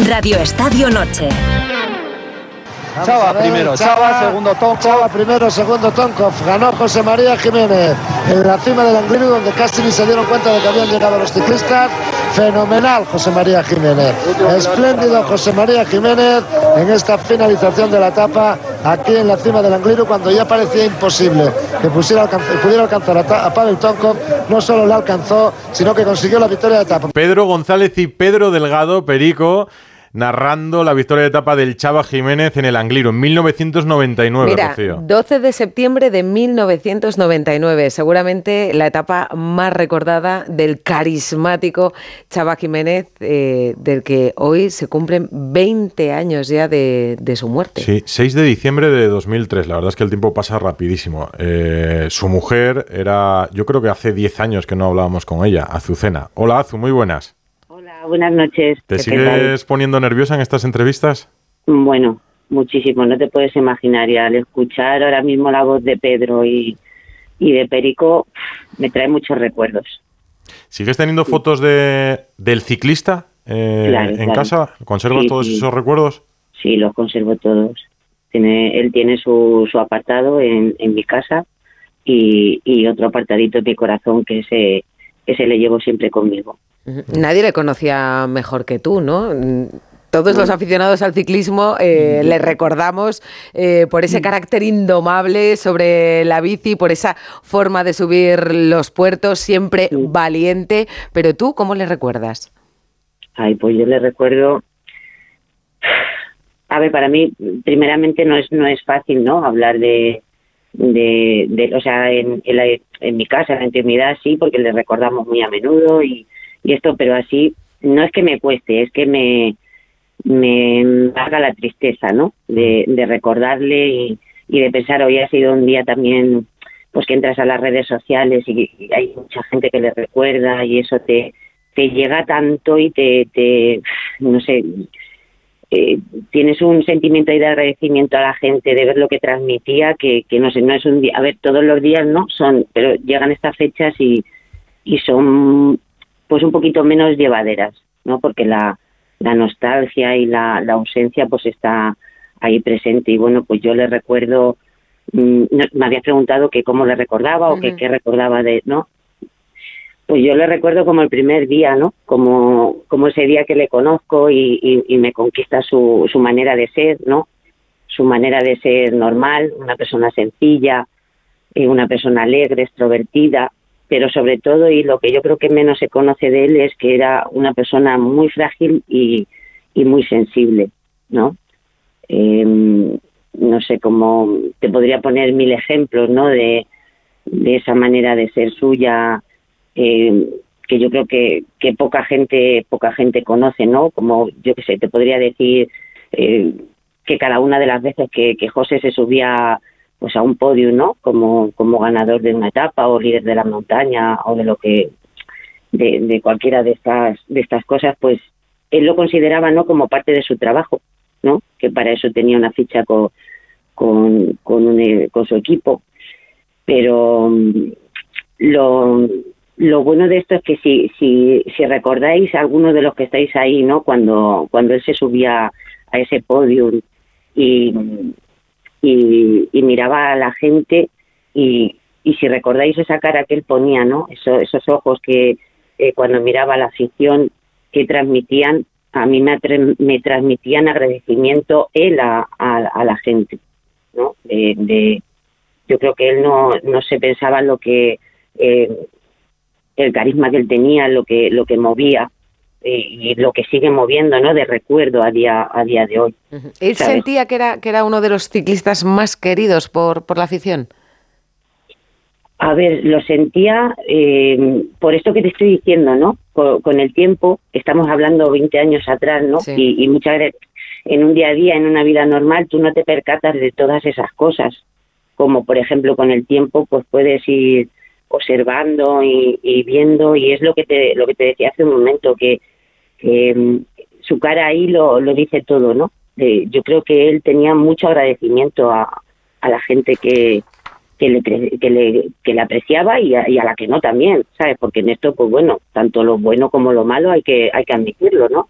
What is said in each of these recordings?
Radio Estadio Noche. Chava primero, Chava, segundo Tonko. Chava primero, segundo Tonko. Ganó José María Jiménez en la cima del Angliru, donde casi ni se dieron cuenta de que habían llegado los ciclistas. Fenomenal José María Jiménez. Espléndido José María Jiménez en esta finalización de la etapa aquí en la cima del Angliru, cuando ya parecía imposible que pudiera alcanzar a, Pavel Tonko. No solo la alcanzó, sino que consiguió la victoria de etapa. Pedro González y Pedro Delgado, Perico narrando la victoria de etapa del Chava Jiménez en el Angliru en 1999. Mira, 12 de septiembre de 1999, seguramente la etapa más recordada del carismático Chava Jiménez, eh, del que hoy se cumplen 20 años ya de, su muerte. Sí, 6 de diciembre de 2003. La verdad es que el tiempo pasa rapidísimo. Eh, su mujer era, yo creo que hace 10 años que no hablábamos con ella, Azucena. Hola Azu, muy buenas buenas noches. ¿Te sigues poniendo nerviosa en estas entrevistas? Bueno, muchísimo, no te puedes imaginar. Y al escuchar ahora mismo la voz de Pedro y, de Perico, me trae muchos recuerdos. ¿Sigues teniendo fotos de, del ciclista eh, en casa? ¿Conservas todos esos recuerdos? Sí, los conservo todos. Tiene, él tiene su, su apartado en, en mi casa y, y otro apartadito en mi corazón que ese, ese le llevo siempre conmigo. Nadie le conocía mejor que tú, ¿no? Todos los aficionados al ciclismo eh, le recordamos eh, por ese carácter indomable sobre la bici, por esa forma de subir los puertos, siempre valiente. Pero tú, ¿cómo le recuerdas? Ay, pues yo le recuerdo. A ver, para mí, primeramente no es no es fácil, ¿no? Hablar de, de, o sea, en, en, en mi casa, en la intimidad, sí, porque le recordamos muy a menudo y y esto, pero así no es que me cueste, es que me, me haga la tristeza, ¿no? De, de recordarle y, de pensar, hoy ha sido un día también, pues que entras a las redes sociales y, hay mucha gente que le recuerda y eso te, te llega tanto y te, te no sé, eh, tienes un sentimiento ahí de agradecimiento a la gente de ver lo que transmitía que, que no sé, no es un día, a ver, todos los días no son, pero llegan estas fechas y, y son pues un poquito menos llevaderas, ¿no? Porque la, la nostalgia y la, la, ausencia pues está ahí presente y bueno, pues yo le recuerdo, mm, me había preguntado que cómo le recordaba o que qué recordaba de, ¿no? Pues yo le recuerdo como el primer día, ¿no? Como, como ese día que le conozco y, y, me conquista su, su manera de ser, ¿no? Su manera de ser normal, una persona sencilla, eh, una persona alegre, extrovertida, pero sobre todo, y lo que yo creo que menos se conoce de él es que era una persona muy frágil y, muy sensible, ¿no? Em, no sé cómo te podría poner mil ejemplos, ¿no? De, de esa manera de ser suya, eh, que yo creo que, que poca gente poca gente conoce, ¿no? Como yo que sé, te podría decir eh, que cada una de las veces que, que José se subía pues a un podio, ¿no? Como, como ganador de una etapa o líder de la montaña o de lo que de, cualquiera de estas de estas cosas, pues él lo consideraba no como parte de su trabajo, ¿no? Que para eso tenía una ficha con con con, eh, con su equipo, pero mm, lo lo bueno de esto es que si si si recordáis algunos de los que estáis ahí, ¿no? Cuando cuando él se subía a ese podio y y, miraba a la gente y, y, si recordáis esa cara que él ponía, ¿no? esos ojos que eh, cuando miraba la afición que transmitían, a mí me, transmitían agradecimiento él a, a, la gente, ¿no? De, yo creo que él no, no se pensaba en lo que eh, el carisma que él tenía, lo que lo que movía y lo que sigue moviendo, ¿no? De recuerdo a día a día de hoy. ¿Él sentía que era que era uno de los ciclistas más queridos por por la afición? A ver, lo sentía eh, por esto que te estoy diciendo, ¿no? Con, el tiempo, estamos hablando 20 años atrás, ¿no? Y, muchas veces en un día a día, en una vida normal, tú no te percatas de todas esas cosas. Como por ejemplo con el tiempo, pues puedes ir observando y, viendo, y es lo que te, lo que te decía hace un momento, que Mm, su cara ahí lo, lo dice todo, ¿no? yo creo que él tenía mucho agradecimiento a, a la gente que, que le, que le, que le apreciaba y a, y a, la que no también, ¿sabes? Porque en esto, pues bueno, tanto lo bueno como lo malo hay que, hay que admitirlo, ¿no?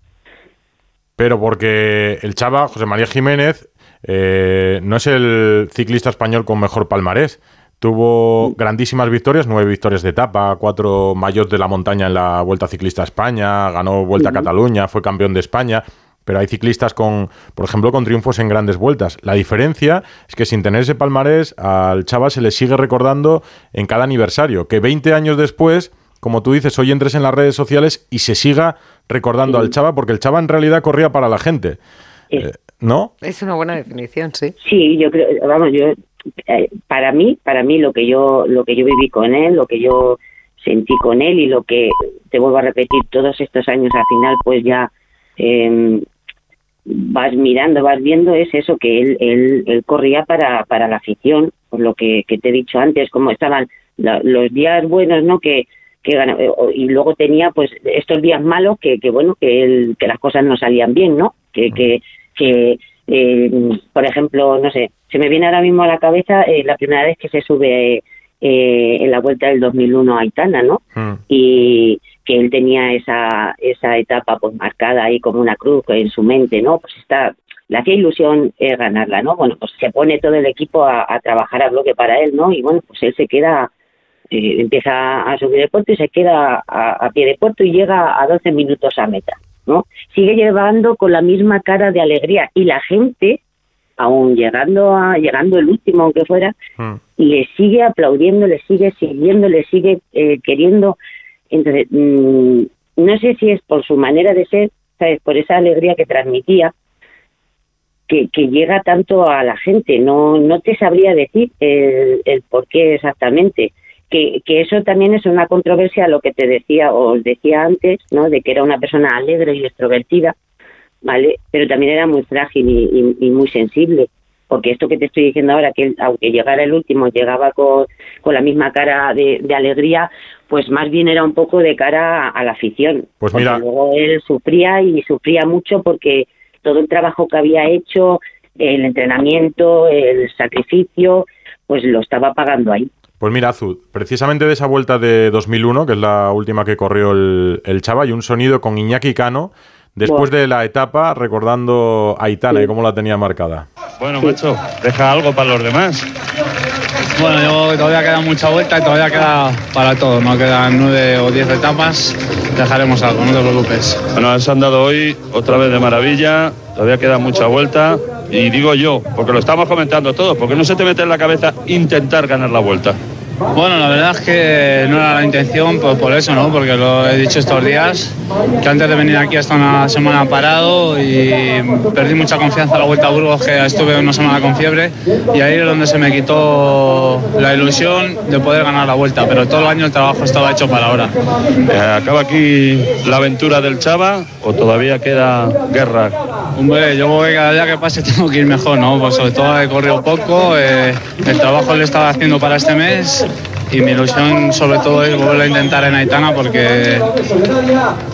pero porque el Chava, José María Jiménez, eh, no es el ciclista español con mejor palmarés. Tuvo grandísimas victorias, nueve victorias de etapa, cuatro mayores de la montaña en la Vuelta Ciclista a España, ganó Vuelta a Cataluña, fue campeón de España pero hay ciclistas con, por ejemplo, con triunfos en grandes vueltas. La diferencia es que sin tener ese palmarés, al Chava se le sigue recordando en cada aniversario, que 20 años después, como tú dices, hoy entres en las redes sociales y se siga recordando al Chava, porque el Chava en realidad corría para la gente. Eh, ¿No? Es una buena definición, sí. Sí, yo creo, vamos, yo eh, para mí, para mí lo que yo lo que yo viví con él, lo que yo sentí con él y lo que te vuelvo a repetir todos estos años al final pues ya eh, vas mirando, vas viendo es eso que él él, él corría para para la afición, por lo que, te he dicho antes, como estaban los días buenos, ¿no? Que que eh, y luego tenía pues estos días malos que, que bueno que él, que las cosas no salían bien no que que que eh, por ejemplo, no sé, se me viene ahora mismo a la cabeza eh, la primera vez que se sube eh, en la vuelta del 2001 a Aitana, ¿no? Hmm. Y que él tenía esa, esa etapa pues marcada ahí como una cruz en su mente, ¿no? Pues está, le hacía ilusión ganarla, ¿no? Bueno, pues se pone todo el equipo a, trabajar a bloque para él, ¿no? Y bueno, pues él se queda, empieza a subir el puerto y se queda a, a, pie de puerto y llega a 12 minutos a meta. ¿No? Sigue llevando con la misma cara de alegría y la gente, aún llegando a llegando el último aunque fuera, mm. le sigue aplaudiendo, le sigue siguiendo, le sigue eh, queriendo. Entonces, mm, no sé si es por su manera de ser, ¿sabes? Por esa alegría que transmitía, que, que, llega tanto a la gente. No, no te sabría decir el, el por qué exactamente que, eso también es una controversia, lo que te decía o os decía antes, ¿no? De que era una persona alegre y extrovertida, ¿vale? Pero también era muy frágil y, muy sensible, porque esto que te estoy diciendo ahora, que aunque llegara el último, llegaba con, con la misma cara de, alegría, pues más bien era un poco de cara a, la afición. Pues mira. luego él sufría y sufría mucho porque todo el trabajo que había hecho, el entrenamiento, el sacrificio, pues lo estaba pagando ahí. Pues mira, Azul, precisamente de esa vuelta de 2001, que es la última que corrió el, el Chava, hay un sonido con Iñaki Cano, después de la etapa, recordando a Aitana y cómo la tenía marcada. Bueno, macho, deja algo para los demás. Bueno, yo, todavía queda mucha vuelta y todavía queda para todo. No quedan nueve o diez etapas. Dejaremos algo, no te preocupes. Bueno, has andado hoy otra vez de maravilla. Todavía queda mucha vuelta. Y digo yo, porque lo estamos comentando todos, porque no se te mete en la cabeza intentar ganar la vuelta. Bueno, la verdad es que no era la intención, pues por eso, ¿no? Porque lo he dicho estos días, que antes de venir aquí hasta una semana parado y perdí mucha confianza a la Vuelta a Burgos, que estuve una semana con fiebre, y ahí es donde se me quitó la ilusión de poder ganar la Vuelta, pero todo el año el trabajo estaba hecho para ahora. Eh, ¿Acaba aquí la aventura del Chava o todavía queda guerra? Hombre, yo creo que cada día que pase tengo que ir mejor, ¿no? Pues sobre todo he corrido poco, eh, el trabajo le estaba haciendo para este mes y mi ilusión sobre todo es volver a intentar en Aitana porque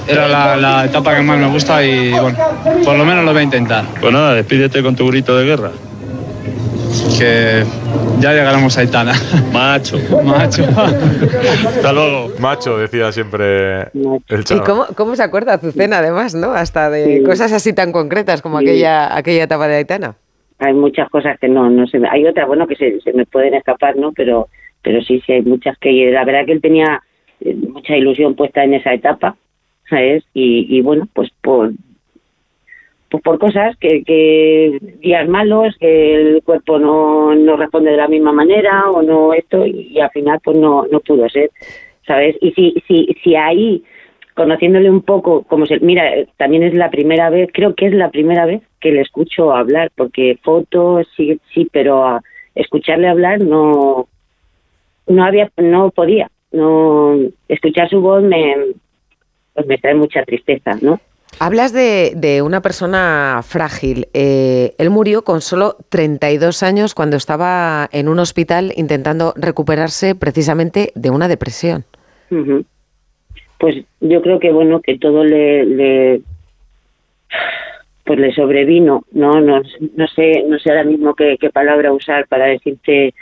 era la, etapa que más me gusta y bueno, por lo menos lo voy a intentar. Pues nada, despídete con tu grito de guerra. Que ya llegaremos a Aitana. Macho. Macho. Hasta luego. Macho, decía siempre el chaval. ¿Y cómo, cómo se acuerda Azucena, además, no? Hasta de cosas así tan concretas como aquella, aquella etapa de Aitana. Hay muchas cosas que no, no se Hay otras, bueno, que se, se me pueden escapar, ¿no? Pero pero sí, sí hay muchas que la verdad que él tenía eh, mucha ilusión puesta en esa etapa, ¿sabes? Y, bueno, pues por pues por cosas que, que días malos, que el cuerpo no, no responde de la misma manera o no esto y, al final pues no no pudo ser, ¿sabes? Y si si si ahí conociéndole un poco como se mira, también es la primera vez, creo que es la primera vez que le escucho hablar porque fotos sí sí, pero escucharle hablar no no había, no podía, no escuchar su voz me, pues me trae mucha tristeza, ¿no? Hablas de, de una persona frágil. Eh, él murió con solo 32 años cuando estaba en un hospital intentando recuperarse precisamente de una depresión. Pues yo creo que bueno que todo le, le pues le sobrevino, no, no, no sé, no sé ahora mismo qué, qué palabra usar para decirte,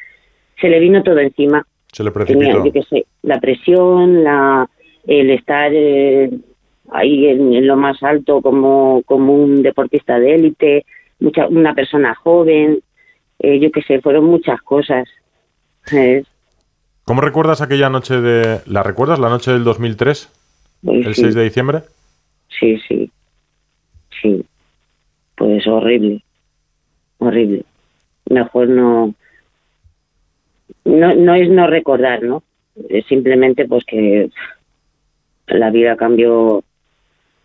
se le vino todo encima se le precipitó. la presión, la, el estar, eh, ahí en, lo más alto como, como un deportista de élite, mucha, una persona joven, eh, yo qué sé, fueron muchas cosas. ¿Cómo recuerdas aquella noche de... ¿La recuerdas, la noche del 2003? Pues ¿El 6 de diciembre? Sí, sí. Sí. Pues horrible. Horrible. Mejor no... No, no es no recordar, ¿no? Es simplemente pues que la vida cambió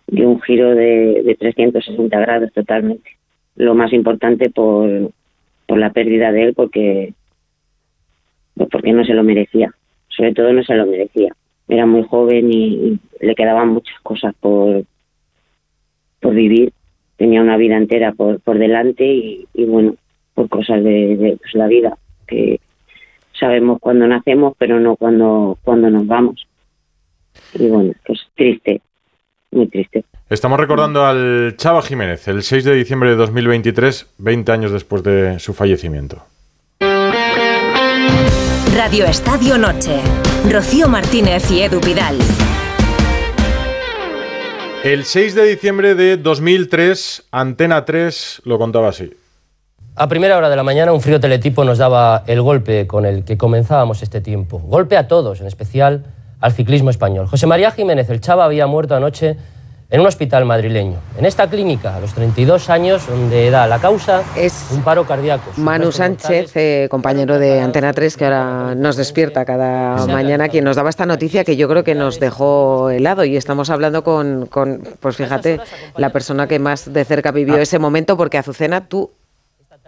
de un giro de, de 360 grados totalmente. Lo más importante por, por la pérdida de él, porque, pues porque no se lo merecía. Sobre todo no se lo merecía. Era muy joven y, le quedaban muchas cosas por, por vivir. Tenía una vida entera por, por delante y, bueno, por cosas de, de pues, la vida que sabemos cuando nacemos, pero no cuando, cuando nos vamos. Y bueno, pues triste, muy triste. Estamos recordando al Chava Jiménez, el 6 de diciembre de 2023, 20 años después de su fallecimiento. Radio Estadio Noche. Rocío Martínez y Edu Vidal. El 6 de diciembre de 2003, Antena 3 lo contaba así. A primera hora de la mañana un frío teletipo nos daba el golpe con el que comenzábamos este tiempo. Golpe a todos, en especial al ciclismo español. José María Jiménez, el Chava, había muerto anoche en un hospital madrileño. En esta clínica, a los 32 años, donde da la causa es un paro cardíaco. Manu Sánchez, eh, compañero de Antena 3, que ahora nos despierta cada mañana, quien nos daba esta noticia que yo creo que nos dejó helado. Y estamos hablando con, con pues fíjate, la persona que más de cerca vivió ese momento, porque Azucena, tú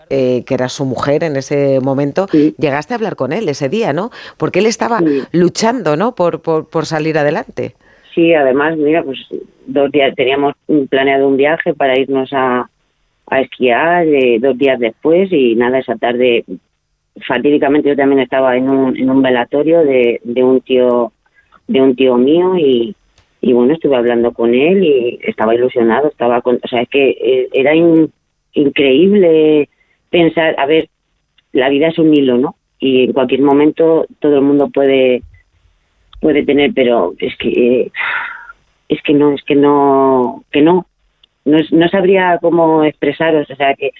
eh, que era su mujer en ese momento, llegaste a hablar con él ese día, ¿no? Porque él estaba luchando, ¿no? Por, por, por, salir adelante. Sí, además, mira, pues dos días teníamos planeado un viaje para irnos a, a esquiar eh, dos días después y nada, esa tarde fatídicamente yo también estaba en un, en un velatorio de, de un tío de un tío mío y, y bueno estuve hablando con él y estaba ilusionado estaba con, o sea es que eh, era increíble pensar, a ver, la vida es un hilo, ¿no? Y en cualquier momento todo el mundo puede puede tener, pero es que es que no, es que no, que no, no, no sabría cómo expresaros, o sea que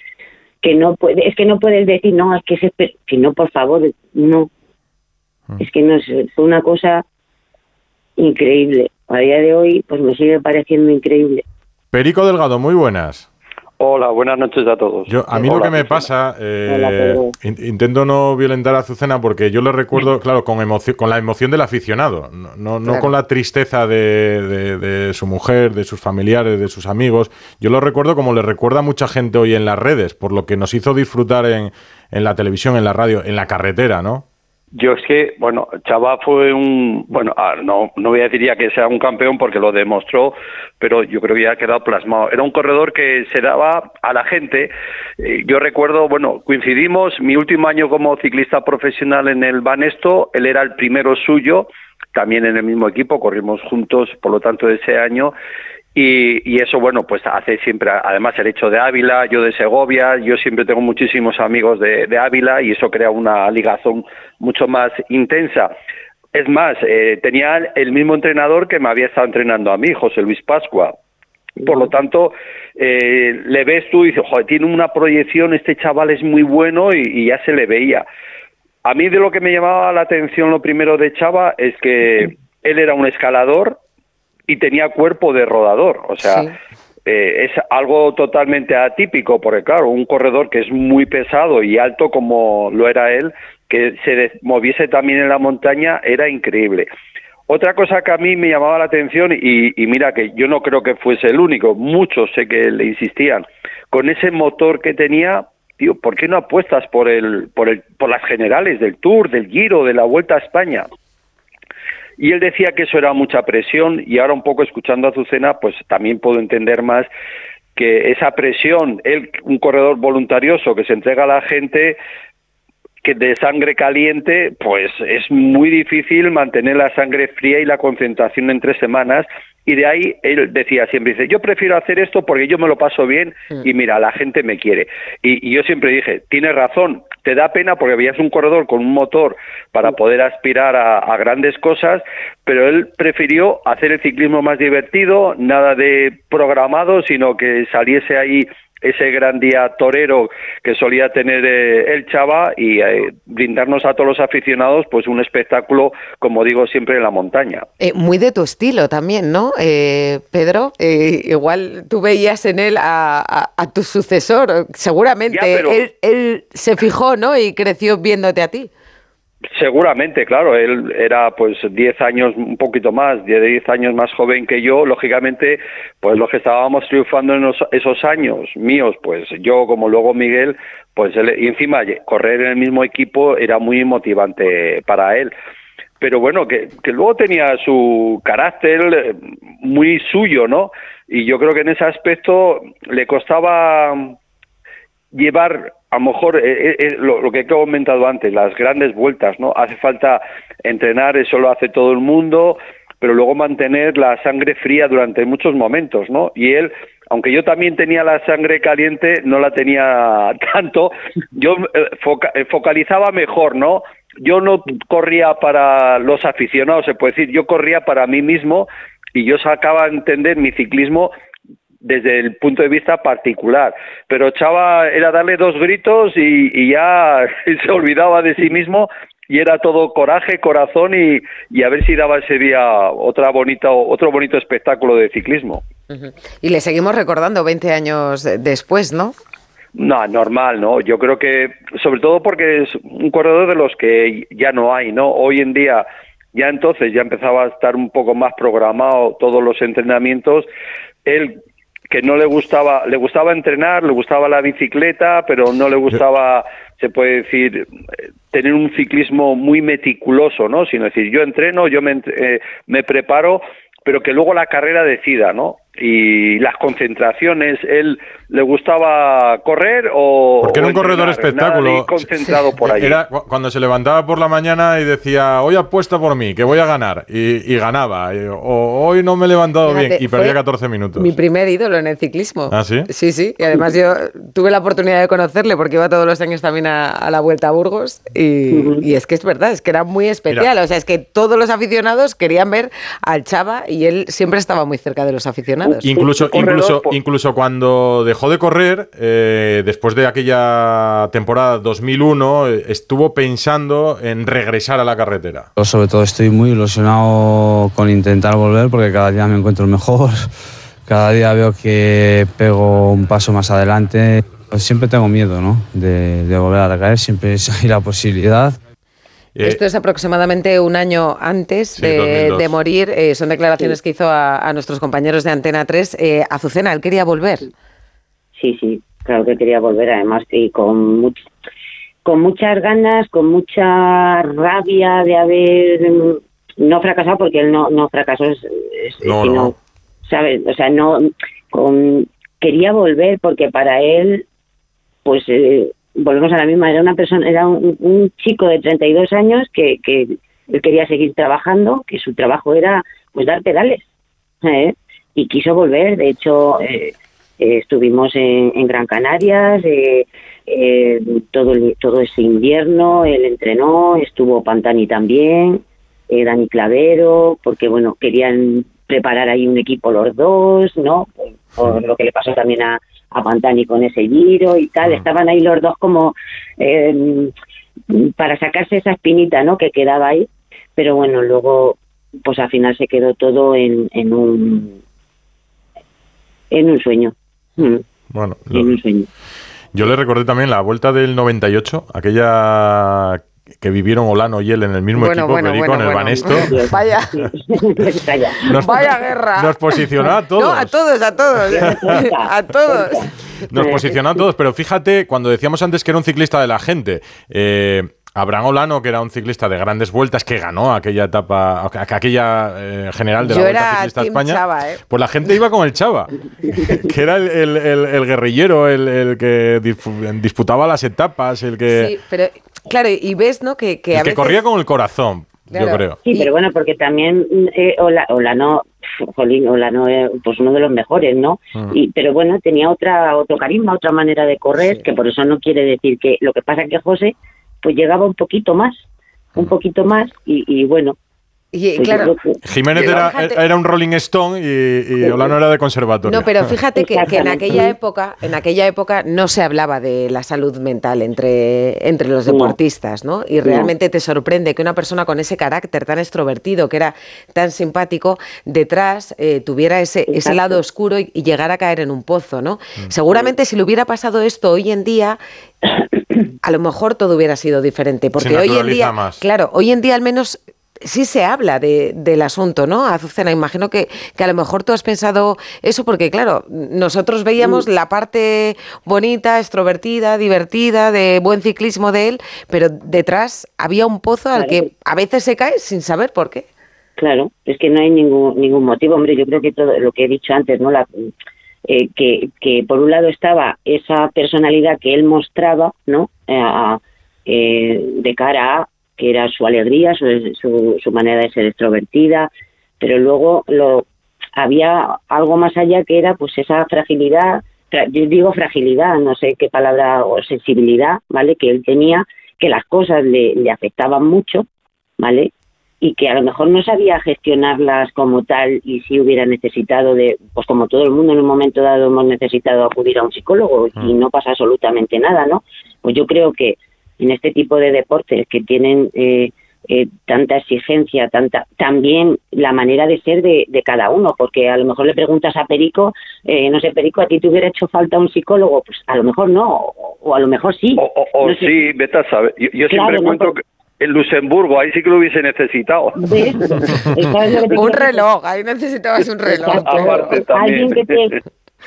que no puede, es que no puedes decir no, es que se, que no, por favor, no, mm. es que no es fue una cosa increíble. A día de hoy, pues me sigue pareciendo increíble. Perico Delgado, muy buenas. Hola, buenas noches a todos. Yo, a mí lo que me pasa, eh, intento no violentar a Azucena porque yo le recuerdo, claro, con, emoción, con la emoción del aficionado, no, no, con la tristeza de, de, su mujer, de sus familiares, de sus amigos. Yo lo recuerdo como le recuerda a mucha gente hoy en las redes, por lo que nos hizo disfrutar en, en la televisión, en la radio, en la carretera, ¿no? Yo es que, bueno, Chava fue un, bueno, no, no voy a decir ya que sea un campeón porque lo demostró, pero yo creo que ya ha quedado plasmado. Era un corredor que se daba a la gente. Eh, yo recuerdo, bueno, coincidimos, mi último año como ciclista profesional en el Banesto, él era el primero suyo, también en el mismo equipo, corrimos juntos, por lo tanto, ese año, y, eso, bueno, pues hace siempre, además el hecho de Ávila, yo de Segovia, yo siempre tengo muchísimos amigos de, Ávila y eso crea una ligazón mucho más intensa. Es más, eh, tenía el mismo entrenador que me había estado entrenando a mí, José Luis Pascua. Por lo tanto, eh, le ves tú y dices, joder, tiene una proyección, este chaval es muy bueno y, y, ya se le veía. A mí de lo que me llamaba la atención lo primero de Chava es que él era un escalador, y tenía cuerpo de rodador, o sea, eh, es algo totalmente atípico, porque claro, un corredor que es muy pesado y alto como lo era él, que se moviese también en la montaña, era increíble. Otra cosa que a mí me llamaba la atención, y, y, mira que yo no creo que fuese el único, muchos sé que le insistían, con ese motor que tenía, tío, ¿por qué no apuestas por el, por el, por las generales del Tour, del Giro, de la Vuelta a España? Y él decía que eso era mucha presión y ahora un poco escuchando a Azucena, pues también puedo entender más que esa presión, él, un corredor voluntarioso que se entrega a la gente que de sangre caliente, pues es muy difícil mantener la sangre fría y la concentración en tres semanas y de ahí él decía siempre, dice, yo prefiero hacer esto porque yo me lo paso bien y mira, la gente me quiere. Y, y yo siempre dije, tienes razón, te da pena porque habías un corredor con un motor para poder aspirar a, a, grandes cosas, pero él prefirió hacer el ciclismo más divertido, nada de programado, sino que saliese ahí ese gran día torero que solía tener eh, el Chava y eh, brindarnos a todos los aficionados pues un espectáculo, como digo siempre, en la montaña. Eh, muy de tu estilo también, ¿no, eh, Pedro? Igual tú veías en él a, a, a tu sucesor, seguramente. Ya, pero- él, él se fijó, ¿no? Y creció viéndote a ti. Seguramente, claro, él era pues 10 años, un poquito más, 10 10 años más joven que yo, lógicamente, pues los que estábamos triunfando en esos años míos, pues yo como luego Miguel, pues él, y encima correr en el mismo equipo era muy motivante para él. Pero bueno, que, que luego tenía su carácter eh, muy suyo, ¿no? Y yo creo que en ese aspecto le costaba llevar a lo mejor eh, eh, eh, lo, lo que he comentado antes, las grandes vueltas, ¿no? Hace falta entrenar, eso lo hace todo el mundo, pero luego mantener la sangre fría durante muchos momentos, ¿no? Y él, aunque yo también tenía la sangre caliente, no la tenía tanto, yo eh, foca- eh, focalizaba mejor, ¿no? Yo no corría para los aficionados, se puede decir, yo corría para mí mismo y yo sacaba a entender mi ciclismo desde el punto de vista particular. Pero Chava era darle dos gritos y, y ya se olvidaba de sí mismo y era todo coraje, corazón y, y a ver si daba ese día otra bonita, otro bonito espectáculo de ciclismo. Y le seguimos recordando 20 años después, ¿no? No, normal, ¿no? Yo creo que, sobre todo porque es un corredor de los que ya no hay, ¿no? Hoy en día, ya entonces ya empezaba a estar un poco más programado todos los entrenamientos. Él, que no le gustaba, le gustaba entrenar, le gustaba la bicicleta, pero no le gustaba, se puede decir, eh, tener un ciclismo muy meticuloso, ¿no? Sino decir, yo entreno, yo me, eh, me preparo, pero que luego la carrera decida, ¿no? Y las concentraciones, él le gustaba correr o Porque era un corredor espectáculo. concentrado por allí. Era cu- cuando se levantaba por la mañana y decía, hoy apuesta por mí, que voy a ganar. Y, y ganaba. Y- o hoy no me he levantado Fíjate, bien y perdía fue 14 minutos. Mi primer ídolo en el ciclismo. ¿Ah, sí? Sí, sí. Y además yo tuve la oportunidad de conocerle porque iba todos los años también a, a la Vuelta a Burgos. Y, y es que es verdad, es que era muy especial. Mira. O sea, es que todos los aficionados querían ver al Chava y él siempre estaba muy cerca de los aficionados. Incluso, incluso, por- incluso cuando dejó de correr, eh, después de aquella temporada 2001, eh, estuvo pensando en regresar a la carretera. Yo sobre todo estoy muy ilusionado con intentar volver porque cada día me encuentro mejor, cada día veo que pego un paso más adelante. Pues siempre tengo miedo ¿no? de, de volver a recaer, siempre hay la posibilidad. Eh, Esto es aproximadamente un año antes Sí, de, 2002. de morir. Eh, son declaraciones que hizo a, a nuestros compañeros de Antena 3. Eh, Azucena, él quería volver. Sí, sí, claro que quería volver, además, y con, much- con muchas ganas, con mucha rabia de haber mm, no fracasado, porque él no, no fracasó, es, es- No, sino, no. ¿sabes? O sea, no, con, quería volver porque para él, pues, eh, volvemos a la misma, era una persona, era un, un chico de 32 años que, que él quería seguir trabajando, que su trabajo era, pues, dar pedales, ¿eh? y quiso volver, de hecho... Eh, eh, estuvimos en, en Gran Canarias eh, eh, todo todo ese invierno él entrenó estuvo Pantani también Dani Clavero porque bueno querían preparar ahí un equipo los dos no por lo que le pasó también a, a Pantani con ese giro y tal estaban ahí los dos como eh, para sacarse esa espinita no que quedaba ahí pero bueno luego pues al final se quedó todo en, en un en un sueño. Mm, bueno, en un sueño. Yo le recordé también la vuelta del 98, aquella que vivieron Olano y él en el mismo Bueno, equipo, bueno, Perico, bueno, en el. Banesto. Vaya. Nos- vaya guerra. Nos posicionó a todos. No, a todos, a todos. a todos. Nos posicionó a todos, pero fíjate, cuando decíamos antes que era un ciclista de la gente, eh, Abraham Olano, que era un ciclista de grandes vueltas, que ganó aquella etapa, aqu- aquella eh, general de la Yo Vuelta era Ciclista a España, Chava, ¿eh? pues la gente iba con el Chava, que era el, el- el- el guerrillero, el, el que dispu- disputaba las etapas, el que, Sí, pero claro, y ves, ¿no? Que, que que corría con el corazón, Claro. yo creo. Sí, pero bueno, porque también eh, Ola, Ola no, jolín, Olano es pues uno de los mejores, ¿no? Mm. Y, pero bueno, tenía otra otro carisma, otra manera de correr, que por eso no quiere decir que lo que pasa es que José pues llegaba un poquito más, un poquito más y, y bueno. Y claro, Jiménez era, era un Rolling Stone y, y Olano era de conservatorio. No, pero fíjate que, que en aquella época, en aquella época no se hablaba de la salud mental entre, entre los deportistas, ¿no? Y realmente te sorprende que una persona con ese carácter tan extrovertido, que era tan simpático, detrás eh, tuviera ese, ese lado oscuro y, y llegara a caer en un pozo, ¿no? Mm. Seguramente si le hubiera pasado esto hoy en día, a lo mejor todo hubiera sido diferente, porque hoy en día, más. claro, hoy en día al menos sí se habla de- del asunto, ¿no? Azucena, imagino que, que a lo mejor tú has pensado eso porque, claro, nosotros veíamos la parte bonita, extrovertida, divertida, de buen ciclismo de él, pero detrás había un pozo al Claro. que a veces se cae sin saber por qué. Claro, es que no hay ningún ningún motivo, hombre. Yo creo que todo lo que he dicho antes, no, la, eh, que que por un lado estaba esa personalidad que él mostraba, no, Eh, eh, de cara a que era su alegría, su, su, su manera de ser extrovertida, pero luego lo había algo más allá que era pues esa fragilidad, fra- yo digo fragilidad, no sé qué palabra o sensibilidad, ¿vale? Que él tenía, que las cosas le, le afectaban mucho, ¿vale? y que a lo mejor no sabía gestionarlas como tal y si hubiera necesitado de, pues como todo el mundo en un momento dado hemos necesitado acudir a un psicólogo y no pasa absolutamente nada, ¿no? Pues yo creo que en este tipo de deportes que tienen eh, eh, tanta exigencia, tanta también la manera de ser de, de cada uno, porque a lo mejor le preguntas a Perico, eh, no sé, Perico, ¿a ti te hubiera hecho falta un psicólogo? Pues a lo mejor no, o, o a lo mejor sí. O, o- o No sé. sí, vete a saber. Yo, yo Claro, siempre no, cuento porque- que en Luxemburgo, ahí sí que lo hubiese necesitado. ¿Ves? ¿Sabes lo que te Un reloj, ahí necesitabas un reloj. Aparte también. alguien que te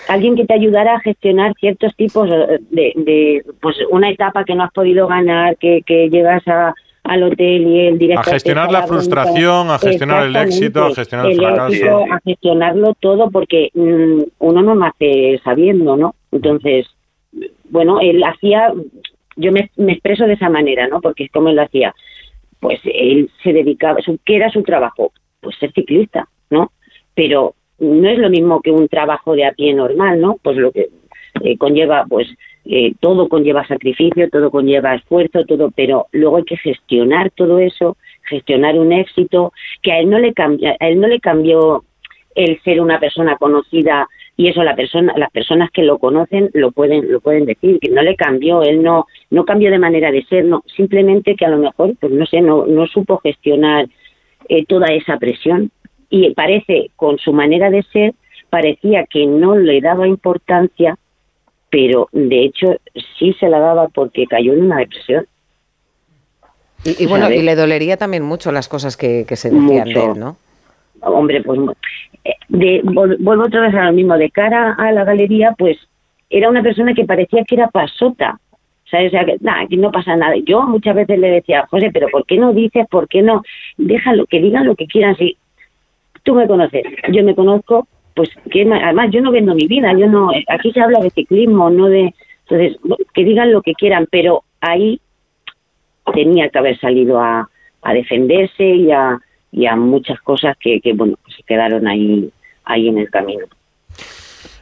alguien que te ayudara a gestionar ciertos tipos de, de pues una etapa que no has podido ganar que, que llegas a al hotel y el director A gestionar la frustración, a gestionar el éxito, a gestionar el fracaso. éxito, a gestionarlo todo porque mm, uno no nace sabiendo no entonces bueno él hacía yo me, me expreso de esa manera no porque es como él lo hacía pues él se dedicaba, su- ¿qué era su trabajo? Pues ser ciclista, ¿no? Pero no es lo mismo que un trabajo de a pie normal, ¿no? Pues lo que eh, conlleva, pues eh, todo conlleva sacrificio, todo conlleva esfuerzo, todo, pero luego hay que gestionar todo eso, gestionar un éxito que a él no le cambia, a él no le cambió el ser una persona conocida y eso la persona las personas que lo conocen lo pueden lo pueden decir que no le cambió él no no cambió de manera de ser no simplemente que a lo mejor pues no sé no no supo gestionar eh, toda esa presión y parece con su manera de ser parecía que no le daba importancia pero de hecho sí se la daba porque cayó en una depresión Y, y bueno, ¿sabes? y le dolería también mucho las cosas que, que se decían Mucho. de él, ¿no? hombre, pues eh, de, vuelvo otra vez a lo mismo, de cara a la galería, pues era una persona que parecía que era pasota, ¿sabes? O sea, que, nada, que no pasa nada. Yo muchas veces le decía, José, pero ¿por qué no dices, por qué no? Déjalo, que digan lo que quieran, si tú me conoces, yo me conozco, pues que además yo no vendo mi vida, yo no, aquí se habla de ciclismo, no de, entonces, que digan lo que quieran, pero ahí tenía que haber salido a, a defenderse y a, y a muchas cosas que, que bueno, que se quedaron ahí, ahí en el camino.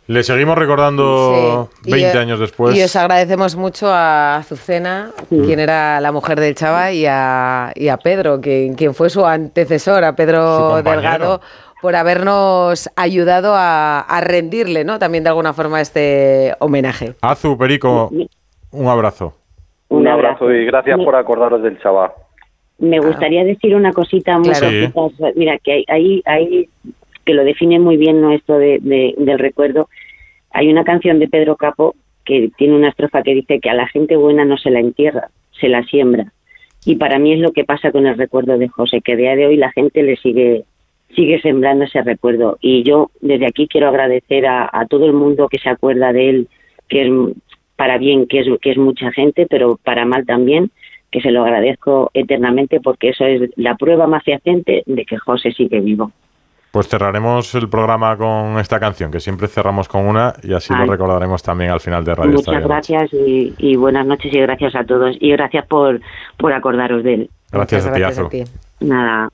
Le seguimos recordando Sí. Y, 20 eh, años después. Y os agradecemos mucho a Azucena, quien era la mujer del Chava, y a, y a Pedro, quien, quien fue su antecesor, a Pedro. Delgado, por habernos ayudado a, a rendirle, ¿no? También de alguna forma este homenaje. Azu, Perico, un abrazo. Un abrazo y gracias por acordaros del chaval. Me gustaría decir una cosita muy Claro. Sí. Mira, que hay, hay, hay- que lo define muy bien ¿no? esto de, de- del recuerdo. Hay una canción de Pedro Capo que tiene una estrofa que dice que a la gente buena no se la entierra, se la siembra. Y para mí es lo que pasa con el recuerdo de José, que a día de hoy la gente le sigue sigue sembrando ese recuerdo. Y yo desde aquí quiero agradecer a, todo el mundo que se acuerda de él, que es para bien, que es, que es mucha gente, pero para mal también, que se lo agradezco eternamente porque eso es la prueba más fehaciente de que José sigue vivo. Pues cerraremos el programa con esta canción, que siempre cerramos con una y así lo recordaremos también al final de Radio Muchas Estadio gracias y, y buenas noches y gracias a todos. Y gracias por, por acordaros de él. Gracias, a ti, gracias Azu. a ti. Nada,